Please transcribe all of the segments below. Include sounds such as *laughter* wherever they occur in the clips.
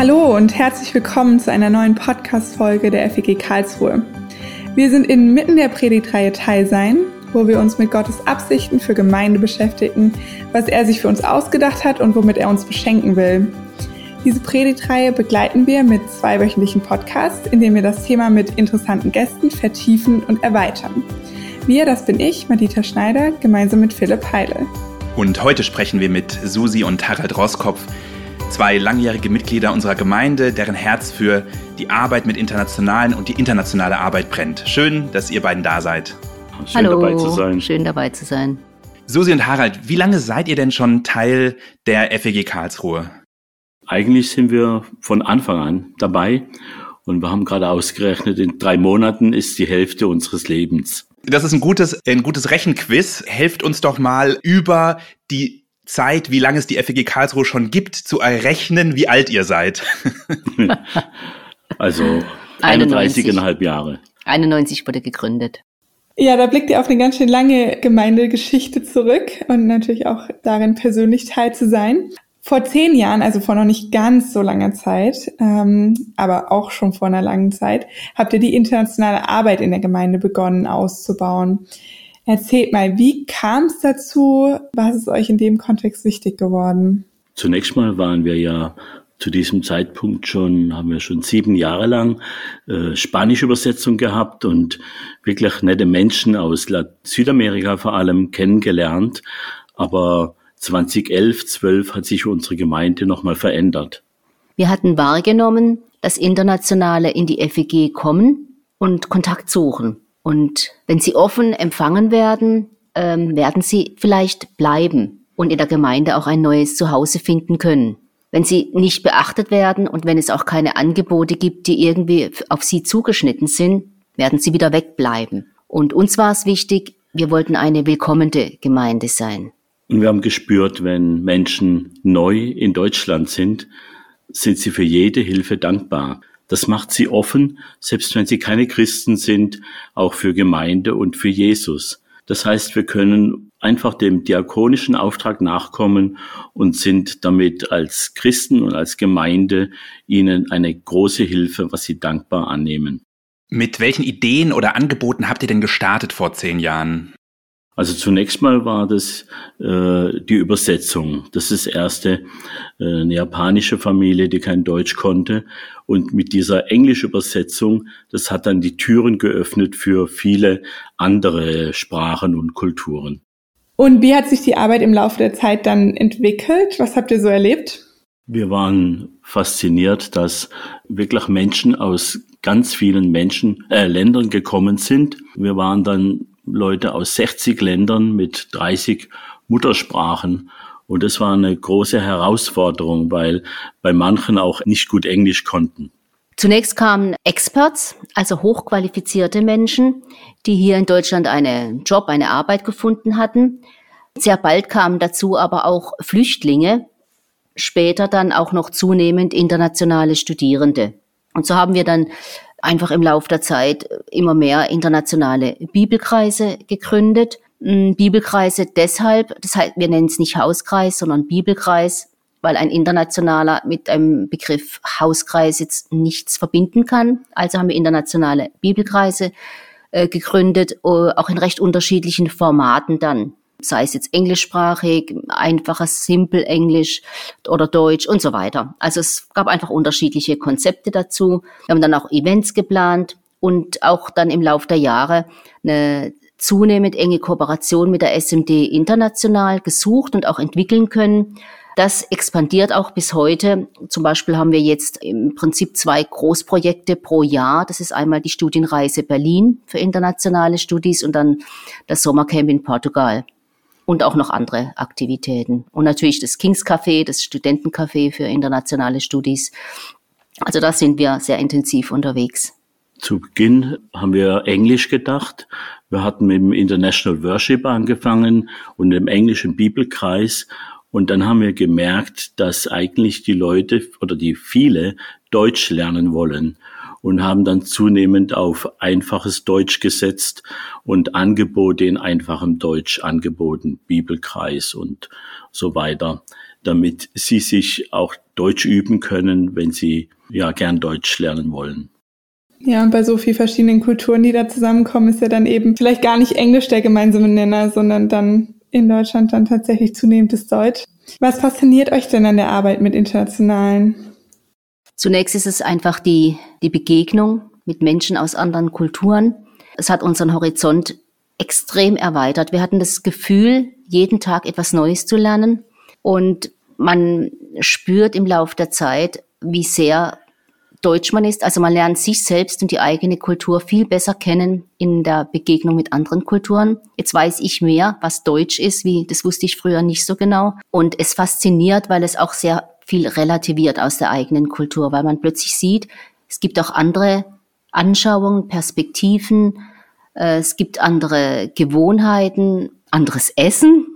Hallo und herzlich willkommen zu einer neuen Podcast-Folge der FEG Karlsruhe. Wir sind inmitten der Predigtreihe Teil sein, wo wir uns mit Gottes Absichten für Gemeinde beschäftigen, was er sich für uns ausgedacht hat und womit er uns beschenken will. Diese Predigtreihe begleiten wir mit zwei wöchentlichen Podcasts, in denen wir das Thema mit interessanten Gästen vertiefen und erweitern. Wir, das bin ich, Madita Schneider, gemeinsam mit Philipp Heile. Und heute sprechen wir mit Susi und Harald Roskopf zwei langjährige Mitglieder unserer Gemeinde, deren Herz für die Arbeit mit Internationalen und die internationale Arbeit brennt. Schön, dass ihr beiden da seid. Schön Hallo, dabei zu sein. Schön dabei zu sein. Susi und Harald, wie lange seid ihr denn schon Teil der FEG Karlsruhe? Eigentlich sind wir von Anfang an dabei und wir haben gerade ausgerechnet, in drei Monaten ist die Hälfte unseres Lebens. Das ist ein gutes, ein gutes Rechenquiz. Helft uns doch mal über die Zeit, wie lange es die FEG Karlsruhe schon gibt, zu errechnen, wie alt ihr seid. *laughs* also 31,5 Jahre. 91 wurde gegründet. Ja, da blickt ihr auf eine ganz schön lange Gemeindegeschichte zurück und natürlich auch darin persönlich teil zu sein. Vor zehn Jahren, also vor noch nicht ganz so langer Zeit, ähm, aber auch schon vor einer langen Zeit, habt ihr die internationale Arbeit in der Gemeinde begonnen auszubauen. Erzählt mal, wie kam es dazu? Was ist euch in dem Kontext wichtig geworden? Zunächst mal waren wir ja zu diesem Zeitpunkt schon, haben wir schon sieben Jahre lang äh, Spanische Übersetzung gehabt und wirklich nette Menschen aus Südamerika vor allem kennengelernt. Aber 2011, 12 hat sich unsere Gemeinde nochmal verändert. Wir hatten wahrgenommen, dass Internationale in die FEG kommen und Kontakt suchen. Und wenn sie offen empfangen werden, ähm, werden sie vielleicht bleiben und in der Gemeinde auch ein neues Zuhause finden können. Wenn sie nicht beachtet werden und wenn es auch keine Angebote gibt, die irgendwie auf sie zugeschnitten sind, werden sie wieder wegbleiben. Und uns war es wichtig, wir wollten eine willkommene Gemeinde sein. Und wir haben gespürt, wenn Menschen neu in Deutschland sind, sind sie für jede Hilfe dankbar. Das macht sie offen, selbst wenn sie keine Christen sind, auch für Gemeinde und für Jesus. Das heißt, wir können einfach dem diakonischen Auftrag nachkommen und sind damit als Christen und als Gemeinde ihnen eine große Hilfe, was sie dankbar annehmen. Mit welchen Ideen oder Angeboten habt ihr denn gestartet vor zehn Jahren? Also zunächst mal war das äh, die Übersetzung. Das ist erste äh, eine japanische Familie, die kein Deutsch konnte. Und mit dieser englischen Übersetzung, das hat dann die Türen geöffnet für viele andere Sprachen und Kulturen. Und wie hat sich die Arbeit im Laufe der Zeit dann entwickelt? Was habt ihr so erlebt? Wir waren fasziniert, dass wirklich Menschen aus ganz vielen Menschen, äh, Ländern gekommen sind. Wir waren dann Leute aus 60 Ländern mit 30 Muttersprachen. Und das war eine große Herausforderung, weil bei manchen auch nicht gut Englisch konnten. Zunächst kamen Experts, also hochqualifizierte Menschen, die hier in Deutschland einen Job, eine Arbeit gefunden hatten. Sehr bald kamen dazu aber auch Flüchtlinge, später dann auch noch zunehmend internationale Studierende. Und so haben wir dann einfach im Laufe der Zeit immer mehr internationale Bibelkreise gegründet. Mm, Bibelkreise deshalb, das heißt, wir nennen es nicht Hauskreis, sondern Bibelkreis, weil ein internationaler mit einem Begriff Hauskreis jetzt nichts verbinden kann. Also haben wir internationale Bibelkreise äh, gegründet, äh, auch in recht unterschiedlichen Formaten dann sei es jetzt englischsprachig, einfaches Simple Englisch oder Deutsch und so weiter. Also es gab einfach unterschiedliche Konzepte dazu. Wir haben dann auch Events geplant und auch dann im Laufe der Jahre eine zunehmend enge Kooperation mit der SMD international gesucht und auch entwickeln können. Das expandiert auch bis heute. Zum Beispiel haben wir jetzt im Prinzip zwei Großprojekte pro Jahr. Das ist einmal die Studienreise Berlin für internationale Studis und dann das Sommercamp in Portugal und auch noch andere Aktivitäten. Und natürlich das Kings Café, das Studentencafé für internationale Studis. Also da sind wir sehr intensiv unterwegs. Zu Beginn haben wir Englisch gedacht. Wir hatten mit dem International Worship angefangen und dem englischen Bibelkreis. Und dann haben wir gemerkt, dass eigentlich die Leute oder die viele Deutsch lernen wollen und haben dann zunehmend auf einfaches Deutsch gesetzt und Angebote in einfachem Deutsch angeboten, Bibelkreis und so weiter. damit sie sich auch Deutsch üben können, wenn sie ja gern Deutsch lernen wollen. Ja, und bei so vielen verschiedenen Kulturen, die da zusammenkommen, ist ja dann eben vielleicht gar nicht Englisch der gemeinsame Nenner, sondern dann in Deutschland dann tatsächlich zunehmend das Deutsch. Was fasziniert euch denn an der Arbeit mit Internationalen? Zunächst ist es einfach die, die Begegnung mit Menschen aus anderen Kulturen. Es hat unseren Horizont extrem erweitert. Wir hatten das Gefühl, jeden Tag etwas Neues zu lernen. Und man spürt im Laufe der Zeit, wie sehr deutsch man ist. Also man lernt sich selbst und die eigene Kultur viel besser kennen in der Begegnung mit anderen Kulturen. Jetzt weiß ich mehr, was deutsch ist, wie das wusste ich früher nicht so genau. Und es fasziniert, weil es auch sehr viel relativiert aus der eigenen Kultur, weil man plötzlich sieht, es gibt auch andere Anschauungen, Perspektiven, äh, es gibt andere Gewohnheiten, anderes Essen.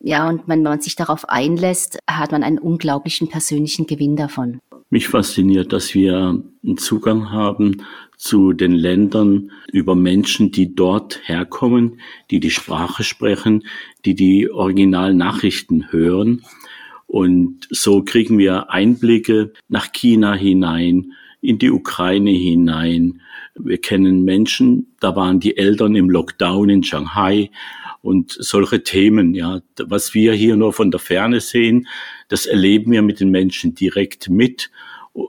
Ja, und wenn man sich darauf einlässt, hat man einen unglaublichen persönlichen Gewinn davon. Mich fasziniert, dass wir einen Zugang haben zu den Ländern über Menschen, die dort herkommen, die die Sprache sprechen, die die Originalnachrichten hören. Und so kriegen wir Einblicke nach China hinein, in die Ukraine hinein. Wir kennen Menschen, da waren die Eltern im Lockdown in Shanghai und solche Themen, ja, was wir hier nur von der Ferne sehen, das erleben wir mit den Menschen direkt mit.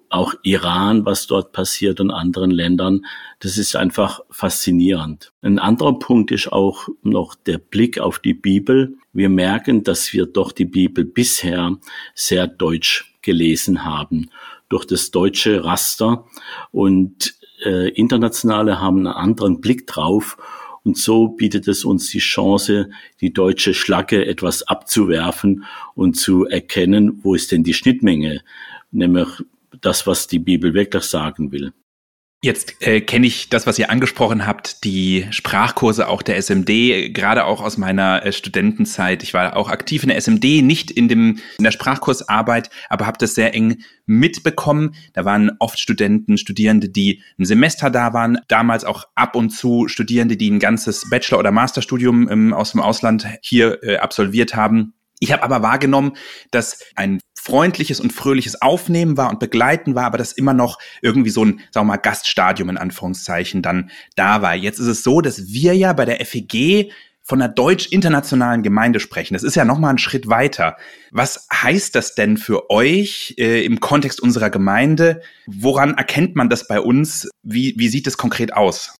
Auch Iran, was dort passiert und anderen Ländern, das ist einfach faszinierend. Ein anderer Punkt ist auch noch der Blick auf die Bibel. Wir merken, dass wir doch die Bibel bisher sehr deutsch gelesen haben, durch das deutsche Raster und äh, Internationale haben einen anderen Blick drauf und so bietet es uns die Chance, die deutsche Schlacke etwas abzuwerfen und zu erkennen, wo ist denn die Schnittmenge, nämlich das, was die Bibel wirklich sagen will. Jetzt äh, kenne ich das, was ihr angesprochen habt, die Sprachkurse auch der SMD, gerade auch aus meiner äh, Studentenzeit. Ich war auch aktiv in der SMD, nicht in, dem, in der Sprachkursarbeit, aber habe das sehr eng mitbekommen. Da waren oft Studenten, Studierende, die ein Semester da waren, damals auch ab und zu Studierende, die ein ganzes Bachelor- oder Masterstudium ähm, aus dem Ausland hier äh, absolviert haben. Ich habe aber wahrgenommen, dass ein freundliches und fröhliches Aufnehmen war und Begleiten war, aber dass immer noch irgendwie so ein, sagen wir mal, Gaststadium in Anführungszeichen dann da war. Jetzt ist es so, dass wir ja bei der FEG von einer deutsch-internationalen Gemeinde sprechen. Das ist ja nochmal ein Schritt weiter. Was heißt das denn für euch äh, im Kontext unserer Gemeinde? Woran erkennt man das bei uns? Wie, wie sieht es konkret aus?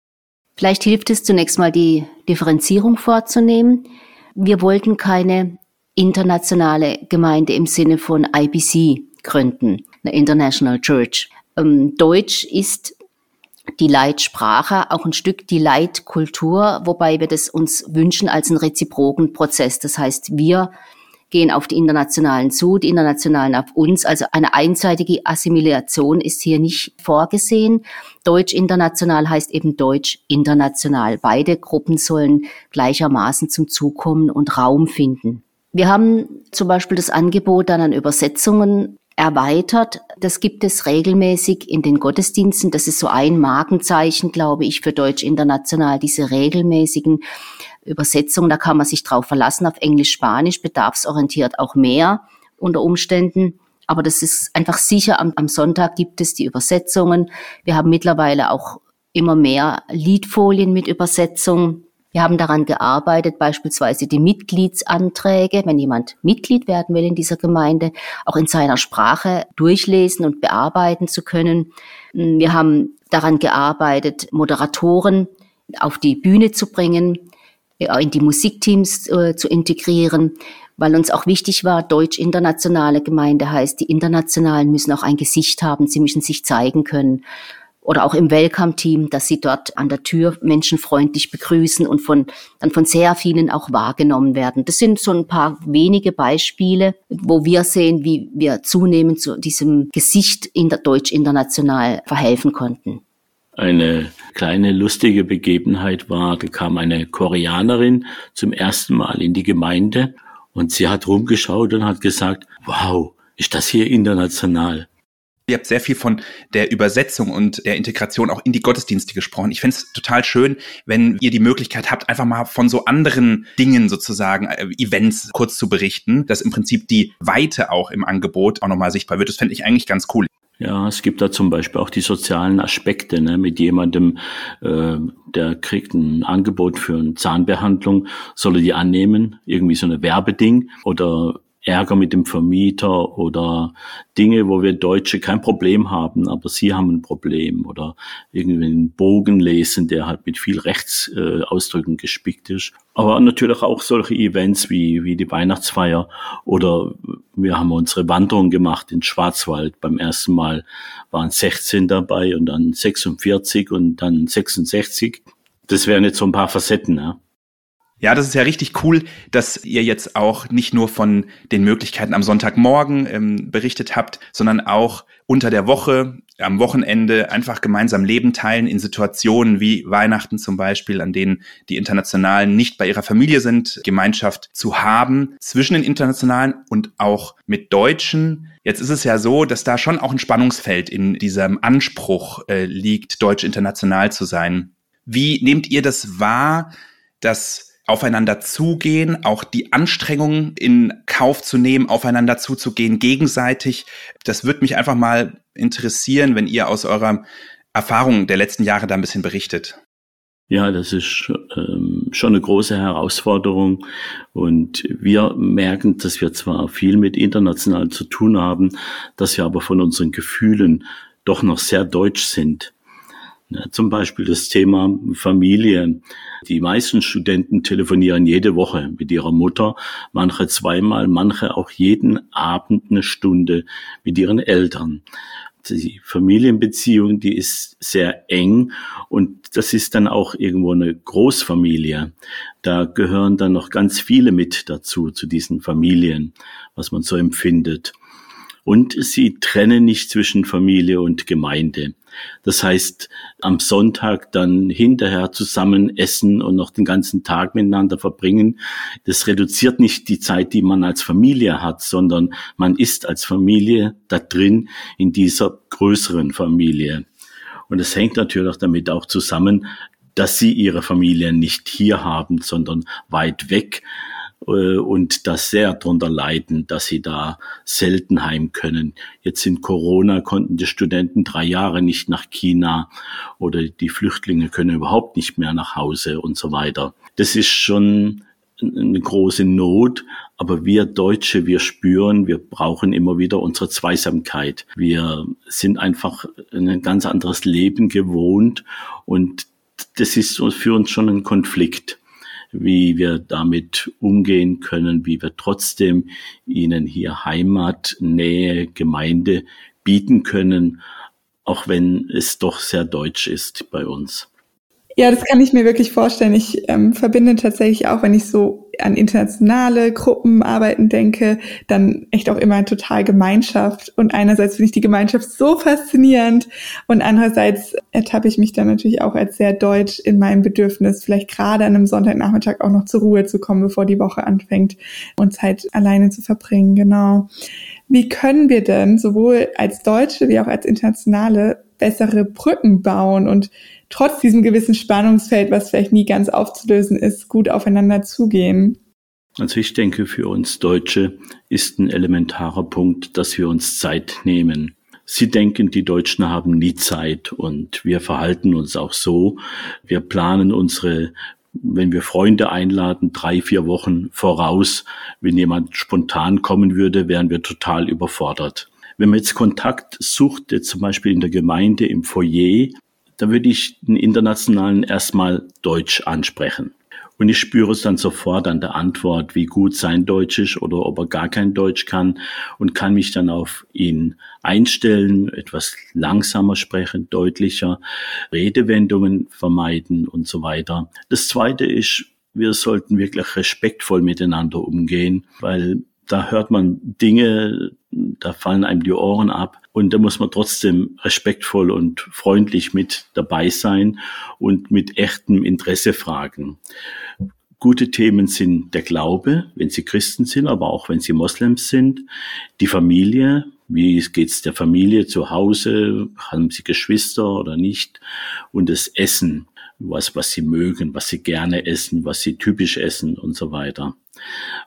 Vielleicht hilft es zunächst mal die Differenzierung vorzunehmen. Wir wollten keine internationale Gemeinde im Sinne von IBC gründen, eine International Church. Ähm, Deutsch ist die Leitsprache, auch ein Stück die Leitkultur, wobei wir das uns wünschen als einen reziproken Prozess. Das heißt, wir gehen auf die Internationalen zu, die Internationalen auf uns. Also eine einseitige Assimilation ist hier nicht vorgesehen. Deutsch international heißt eben Deutsch international. Beide Gruppen sollen gleichermaßen zum Zug kommen und Raum finden. Wir haben zum Beispiel das Angebot dann an Übersetzungen erweitert. Das gibt es regelmäßig in den Gottesdiensten. Das ist so ein Markenzeichen, glaube ich, für Deutsch International, diese regelmäßigen Übersetzungen. Da kann man sich drauf verlassen, auf Englisch, Spanisch, bedarfsorientiert auch mehr unter Umständen. Aber das ist einfach sicher, am, am Sonntag gibt es die Übersetzungen. Wir haben mittlerweile auch immer mehr Liedfolien mit Übersetzung. Wir haben daran gearbeitet, beispielsweise die Mitgliedsanträge, wenn jemand Mitglied werden will in dieser Gemeinde, auch in seiner Sprache durchlesen und bearbeiten zu können. Wir haben daran gearbeitet, Moderatoren auf die Bühne zu bringen, in die Musikteams äh, zu integrieren, weil uns auch wichtig war, deutsch-internationale Gemeinde heißt, die Internationalen müssen auch ein Gesicht haben, sie müssen sich zeigen können oder auch im Welcome-Team, dass sie dort an der Tür menschenfreundlich begrüßen und von, dann von sehr vielen auch wahrgenommen werden. Das sind so ein paar wenige Beispiele, wo wir sehen, wie wir zunehmend zu diesem Gesicht in der Deutsch international verhelfen konnten. Eine kleine lustige Begebenheit war, da kam eine Koreanerin zum ersten Mal in die Gemeinde und sie hat rumgeschaut und hat gesagt, wow, ist das hier international? Ihr habt sehr viel von der Übersetzung und der Integration auch in die Gottesdienste gesprochen. Ich finde es total schön, wenn ihr die Möglichkeit habt, einfach mal von so anderen Dingen sozusagen, äh, Events kurz zu berichten, dass im Prinzip die Weite auch im Angebot auch nochmal sichtbar wird. Das fände ich eigentlich ganz cool. Ja, es gibt da zum Beispiel auch die sozialen Aspekte, ne, mit jemandem, äh, der kriegt ein Angebot für eine Zahnbehandlung, soll er die annehmen, irgendwie so eine Werbeding oder Ärger mit dem Vermieter oder Dinge, wo wir Deutsche kein Problem haben, aber sie haben ein Problem oder irgendwie einen Bogen lesen, der halt mit viel Rechtsausdrücken äh, gespickt ist. Aber natürlich auch solche Events wie, wie die Weihnachtsfeier oder wir haben unsere Wanderung gemacht in Schwarzwald. Beim ersten Mal waren 16 dabei und dann 46 und dann 66. Das wären jetzt so ein paar Facetten. Ja. Ja, das ist ja richtig cool, dass ihr jetzt auch nicht nur von den Möglichkeiten am Sonntagmorgen ähm, berichtet habt, sondern auch unter der Woche, am Wochenende einfach gemeinsam Leben teilen in Situationen wie Weihnachten zum Beispiel, an denen die Internationalen nicht bei ihrer Familie sind, Gemeinschaft zu haben zwischen den Internationalen und auch mit Deutschen. Jetzt ist es ja so, dass da schon auch ein Spannungsfeld in diesem Anspruch äh, liegt, deutsch international zu sein. Wie nehmt ihr das wahr, dass aufeinander zugehen, auch die Anstrengungen in Kauf zu nehmen, aufeinander zuzugehen, gegenseitig. Das würde mich einfach mal interessieren, wenn ihr aus eurer Erfahrung der letzten Jahre da ein bisschen berichtet. Ja, das ist ähm, schon eine große Herausforderung und wir merken, dass wir zwar viel mit international zu tun haben, dass wir aber von unseren Gefühlen doch noch sehr deutsch sind. Ja, zum Beispiel das Thema Familie. Die meisten Studenten telefonieren jede Woche mit ihrer Mutter, manche zweimal, manche auch jeden Abend eine Stunde mit ihren Eltern. Die Familienbeziehung, die ist sehr eng und das ist dann auch irgendwo eine Großfamilie. Da gehören dann noch ganz viele mit dazu, zu diesen Familien, was man so empfindet. Und sie trennen nicht zwischen Familie und Gemeinde. Das heißt, am Sonntag dann hinterher zusammen essen und noch den ganzen Tag miteinander verbringen, das reduziert nicht die Zeit, die man als Familie hat, sondern man ist als Familie da drin in dieser größeren Familie. Und es hängt natürlich damit auch zusammen, dass sie ihre Familie nicht hier haben, sondern weit weg. Äh, und das sehr darunter leiden, dass sie da selten heim können. Jetzt in Corona konnten die Studenten drei Jahre nicht nach China oder die Flüchtlinge können überhaupt nicht mehr nach Hause und so weiter. Das ist schon eine große Not, aber wir Deutsche, wir spüren, wir brauchen immer wieder unsere Zweisamkeit. Wir sind einfach ein ganz anderes Leben gewohnt und das ist für uns schon ein Konflikt wie wir damit umgehen können, wie wir trotzdem ihnen hier Heimat, Nähe, Gemeinde bieten können, auch wenn es doch sehr deutsch ist bei uns. Ja, das kann ich mir wirklich vorstellen. Ich ähm, verbinde tatsächlich auch, wenn ich so an internationale Gruppenarbeiten denke, dann echt auch immer total Gemeinschaft. Und einerseits finde ich die Gemeinschaft so faszinierend und andererseits ertappe ich mich dann natürlich auch als sehr deutsch in meinem Bedürfnis, vielleicht gerade an einem Sonntagnachmittag auch noch zur Ruhe zu kommen, bevor die Woche anfängt und Zeit alleine zu verbringen. Genau. Wie können wir denn sowohl als Deutsche wie auch als Internationale bessere Brücken bauen und trotz diesem gewissen Spannungsfeld, was vielleicht nie ganz aufzulösen ist, gut aufeinander zugehen? Also ich denke, für uns Deutsche ist ein elementarer Punkt, dass wir uns Zeit nehmen. Sie denken, die Deutschen haben nie Zeit und wir verhalten uns auch so. Wir planen unsere, wenn wir Freunde einladen, drei, vier Wochen voraus. Wenn jemand spontan kommen würde, wären wir total überfordert. Wenn man jetzt Kontakt sucht, jetzt zum Beispiel in der Gemeinde im Foyer, da würde ich den Internationalen erstmal Deutsch ansprechen. Und ich spüre es dann sofort an der Antwort, wie gut sein Deutsch ist oder ob er gar kein Deutsch kann und kann mich dann auf ihn einstellen, etwas langsamer sprechen, deutlicher, Redewendungen vermeiden und so weiter. Das zweite ist, wir sollten wirklich respektvoll miteinander umgehen, weil da hört man Dinge, da fallen einem die Ohren ab und da muss man trotzdem respektvoll und freundlich mit dabei sein und mit echtem Interesse fragen. Gute Themen sind der Glaube, wenn sie Christen sind, aber auch wenn sie Moslems sind, die Familie, Wie geht's der Familie zu Hause? Haben sie Geschwister oder nicht? Und das Essen, was, was sie mögen, was sie gerne essen, was sie typisch essen und so weiter.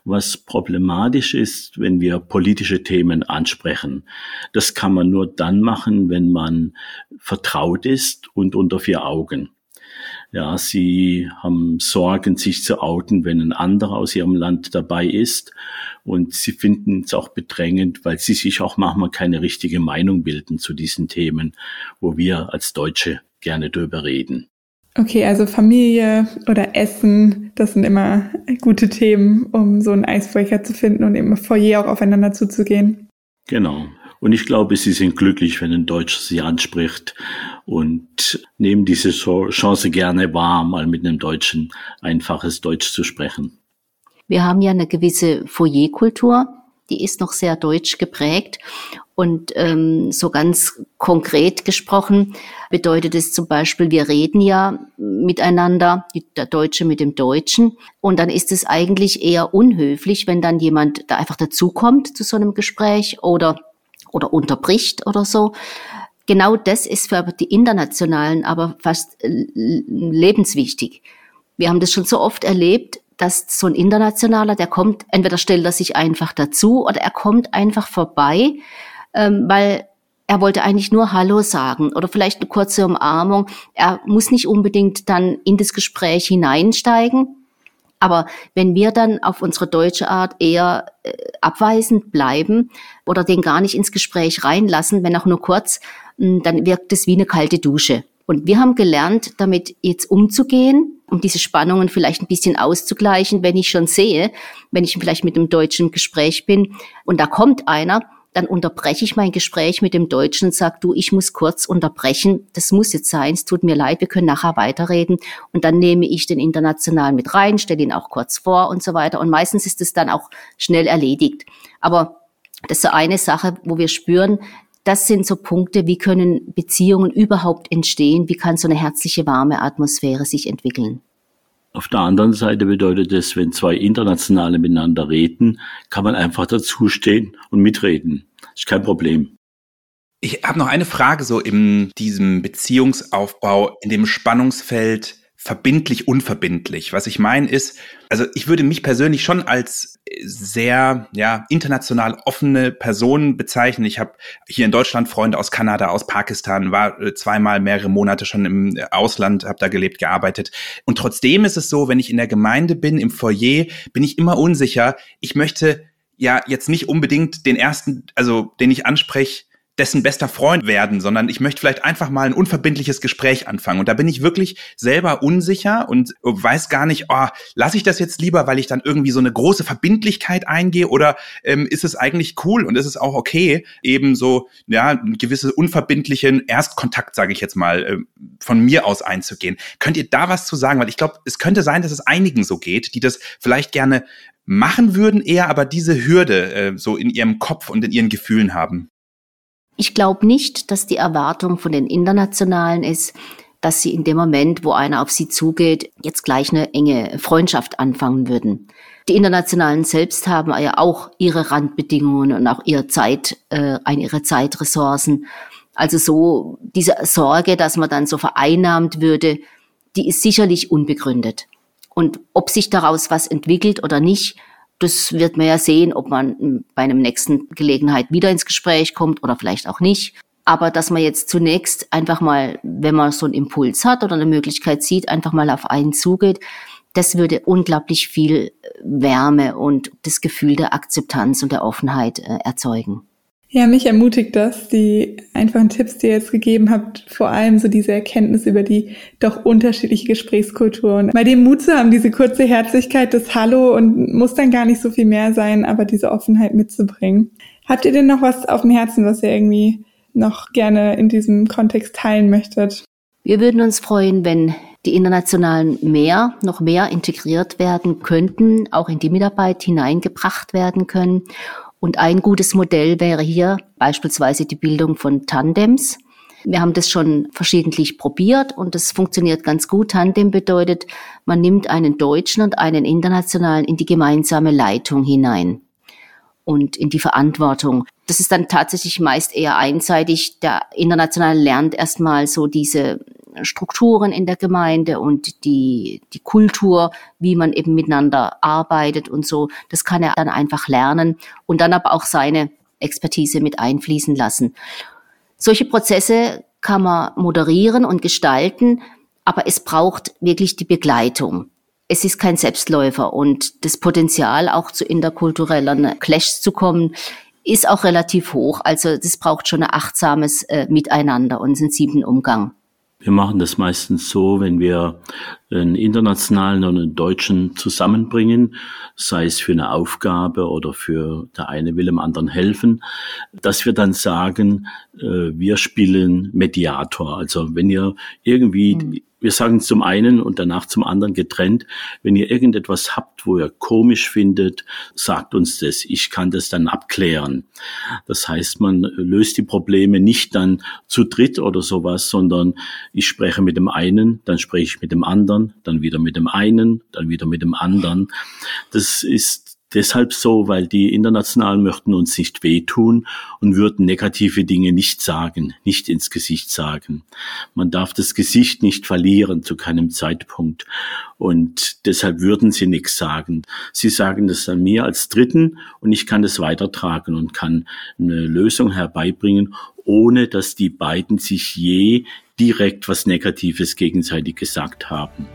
Was problematisch ist, wenn wir politische Themen ansprechen. Das kann man nur dann machen, wenn man vertraut ist und unter vier Augen. Ja, sie haben Sorgen, sich zu outen, wenn ein anderer aus ihrem Land dabei ist. Und sie finden es auch bedrängend, weil sie sich auch manchmal keine richtige Meinung bilden zu diesen Themen, wo wir als Deutsche gerne drüber reden. Okay, also Familie oder Essen, das sind immer gute Themen, um so einen Eisbrecher zu finden und im Foyer auch aufeinander zuzugehen. Genau. Und ich glaube, sie sind glücklich, wenn ein Deutscher sie anspricht und nehmen diese Chance gerne wahr, mal mit einem Deutschen einfaches Deutsch zu sprechen. Wir haben ja eine gewisse Foyerkultur, die ist noch sehr deutsch geprägt. Und ähm, so ganz konkret gesprochen bedeutet es zum Beispiel, wir reden ja miteinander, der Deutsche mit dem Deutschen. Und dann ist es eigentlich eher unhöflich, wenn dann jemand da einfach dazukommt zu so einem Gespräch oder, oder unterbricht oder so. Genau das ist für die Internationalen aber fast äh, lebenswichtig. Wir haben das schon so oft erlebt, dass so ein Internationaler, der kommt, entweder stellt er sich einfach dazu oder er kommt einfach vorbei, ähm, weil er wollte eigentlich nur Hallo sagen oder vielleicht eine kurze Umarmung. Er muss nicht unbedingt dann in das Gespräch hineinsteigen. Aber wenn wir dann auf unsere deutsche Art eher äh, abweisend bleiben oder den gar nicht ins Gespräch reinlassen, wenn auch nur kurz, dann wirkt es wie eine kalte Dusche. Und wir haben gelernt, damit jetzt umzugehen, um diese Spannungen vielleicht ein bisschen auszugleichen, wenn ich schon sehe, wenn ich vielleicht mit einem Deutschen Gespräch bin und da kommt einer, dann unterbreche ich mein Gespräch mit dem Deutschen und sage, du, ich muss kurz unterbrechen, das muss jetzt sein, es tut mir leid, wir können nachher weiterreden. Und dann nehme ich den Internationalen mit rein, stelle ihn auch kurz vor und so weiter. Und meistens ist es dann auch schnell erledigt. Aber das ist so eine Sache, wo wir spüren, das sind so Punkte, wie können Beziehungen überhaupt entstehen, wie kann so eine herzliche, warme Atmosphäre sich entwickeln. Auf der anderen Seite bedeutet es, wenn zwei Internationale miteinander reden, kann man einfach dazustehen und mitreden. Ist kein Problem. Ich habe noch eine Frage so in diesem Beziehungsaufbau, in dem Spannungsfeld verbindlich, unverbindlich. Was ich meine ist, also ich würde mich persönlich schon als sehr ja international offene Person bezeichnen. Ich habe hier in Deutschland Freunde aus Kanada, aus Pakistan, war äh, zweimal mehrere Monate schon im Ausland, habe da gelebt, gearbeitet. Und trotzdem ist es so, wenn ich in der Gemeinde bin, im Foyer, bin ich immer unsicher. Ich möchte ja jetzt nicht unbedingt den ersten, also den ich anspreche, dessen bester Freund werden, sondern ich möchte vielleicht einfach mal ein unverbindliches Gespräch anfangen. Und da bin ich wirklich selber unsicher und weiß gar nicht, oh, lasse ich das jetzt lieber, weil ich dann irgendwie so eine große Verbindlichkeit eingehe oder ähm, ist es eigentlich cool und ist es auch okay, eben so, ja, einen gewissen unverbindlichen Erstkontakt, sage ich jetzt mal, äh, von mir aus einzugehen. Könnt ihr da was zu sagen? Weil ich glaube, es könnte sein, dass es einigen so geht, die das vielleicht gerne machen würden, eher aber diese Hürde äh, so in ihrem Kopf und in ihren Gefühlen haben. Ich glaube nicht, dass die Erwartung von den Internationalen ist, dass sie in dem Moment, wo einer auf sie zugeht, jetzt gleich eine enge Freundschaft anfangen würden. Die Internationalen selbst haben ja auch ihre Randbedingungen und auch ihre Zeit, äh, ihre Zeitressourcen. Also so diese Sorge, dass man dann so vereinnahmt würde, die ist sicherlich unbegründet. Und ob sich daraus was entwickelt oder nicht, das wird man ja sehen, ob man bei einem nächsten Gelegenheit wieder ins Gespräch kommt oder vielleicht auch nicht. Aber dass man jetzt zunächst einfach mal, wenn man so einen Impuls hat oder eine Möglichkeit sieht, einfach mal auf einen zugeht, das würde unglaublich viel Wärme und das Gefühl der Akzeptanz und der Offenheit äh, erzeugen. Ja, mich ermutigt das, die einfachen Tipps, die ihr jetzt gegeben habt, vor allem so diese Erkenntnis über die doch unterschiedliche Gesprächskultur und bei dem Mut zu haben, diese kurze Herzlichkeit, das Hallo und muss dann gar nicht so viel mehr sein, aber diese Offenheit mitzubringen. Habt ihr denn noch was auf dem Herzen, was ihr irgendwie noch gerne in diesem Kontext teilen möchtet? Wir würden uns freuen, wenn die Internationalen mehr, noch mehr integriert werden könnten, auch in die Mitarbeit hineingebracht werden können und ein gutes Modell wäre hier beispielsweise die Bildung von Tandems. Wir haben das schon verschiedentlich probiert und das funktioniert ganz gut. Tandem bedeutet, man nimmt einen Deutschen und einen Internationalen in die gemeinsame Leitung hinein und in die Verantwortung. das ist dann tatsächlich meist eher einseitig. Der Internationale lernt erstmal so diese Strukturen in der Gemeinde und die, die Kultur, wie man eben miteinander arbeitet und so. Das kann er dann einfach lernen und dann aber auch seine Expertise mit einfließen lassen. Solche Prozesse kann man moderieren und gestalten, aber es braucht wirklich die Begleitung. Es ist kein Selbstläufer und das Potenzial auch zu interkulturellen Clashs zu kommen, ist auch relativ hoch. Also das braucht schon ein achtsames äh, Miteinander und sensiblen Umgang. Wir machen das meistens so, wenn wir einen internationalen und einen deutschen zusammenbringen, sei es für eine Aufgabe oder für der eine will dem anderen helfen, dass wir dann sagen, äh, wir spielen Mediator. Also wenn ihr irgendwie mhm wir sagen zum einen und danach zum anderen getrennt, wenn ihr irgendetwas habt, wo ihr komisch findet, sagt uns das. Ich kann das dann abklären. Das heißt, man löst die Probleme nicht dann zu dritt oder sowas, sondern ich spreche mit dem einen, dann spreche ich mit dem anderen, dann wieder mit dem einen, dann wieder mit dem anderen. Das ist deshalb so, weil die Internationalen möchten uns nicht wehtun und würden negative Dinge nicht sagen, nicht ins Gesicht sagen. Man darf das Gesicht nicht verlieren zu keinem Zeitpunkt. Und deshalb würden sie nichts sagen. Sie sagen das an mir als Dritten und ich kann das weitertragen und kann eine Lösung herbeibringen, ohne dass die beiden sich je direkt was Negatives gegenseitig gesagt haben.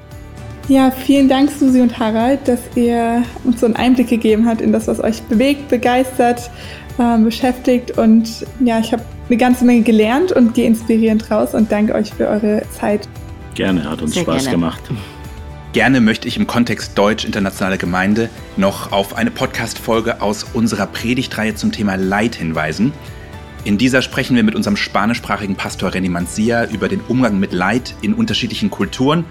Ja, vielen Dank, Susi und Harald, dass ihr uns so einen Einblick gegeben habt in das, was euch bewegt, begeistert, äh, beschäftigt. Und ja, ich habe eine ganze Menge gelernt und gehe inspirierend raus und danke euch für eure Zeit. Gerne, hat uns Sehr Spaß gerne. gemacht. Gerne möchte ich im Kontext Deutsch-Internationale Gemeinde noch auf eine Podcast-Folge aus unserer Predigtreihe zum Thema Leid hinweisen. In dieser sprechen wir mit unserem spanischsprachigen Pastor René Mancia über den Umgang mit Leid in unterschiedlichen Kulturen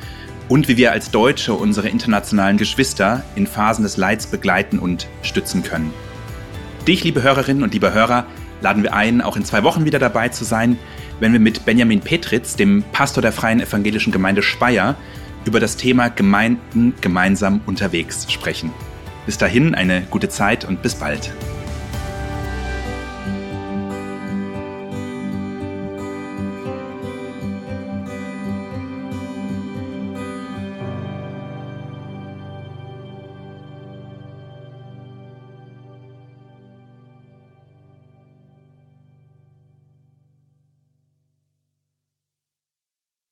und wie wir als Deutsche unsere internationalen Geschwister in Phasen des Leids begleiten und stützen können. Dich, liebe Hörerinnen und liebe Hörer, laden wir ein, auch in zwei Wochen wieder dabei zu sein, wenn wir mit Benjamin Petritz, dem Pastor der Freien Evangelischen Gemeinde Speyer, über das Thema Gemeinden gemeinsam unterwegs sprechen. Bis dahin eine gute Zeit und bis bald.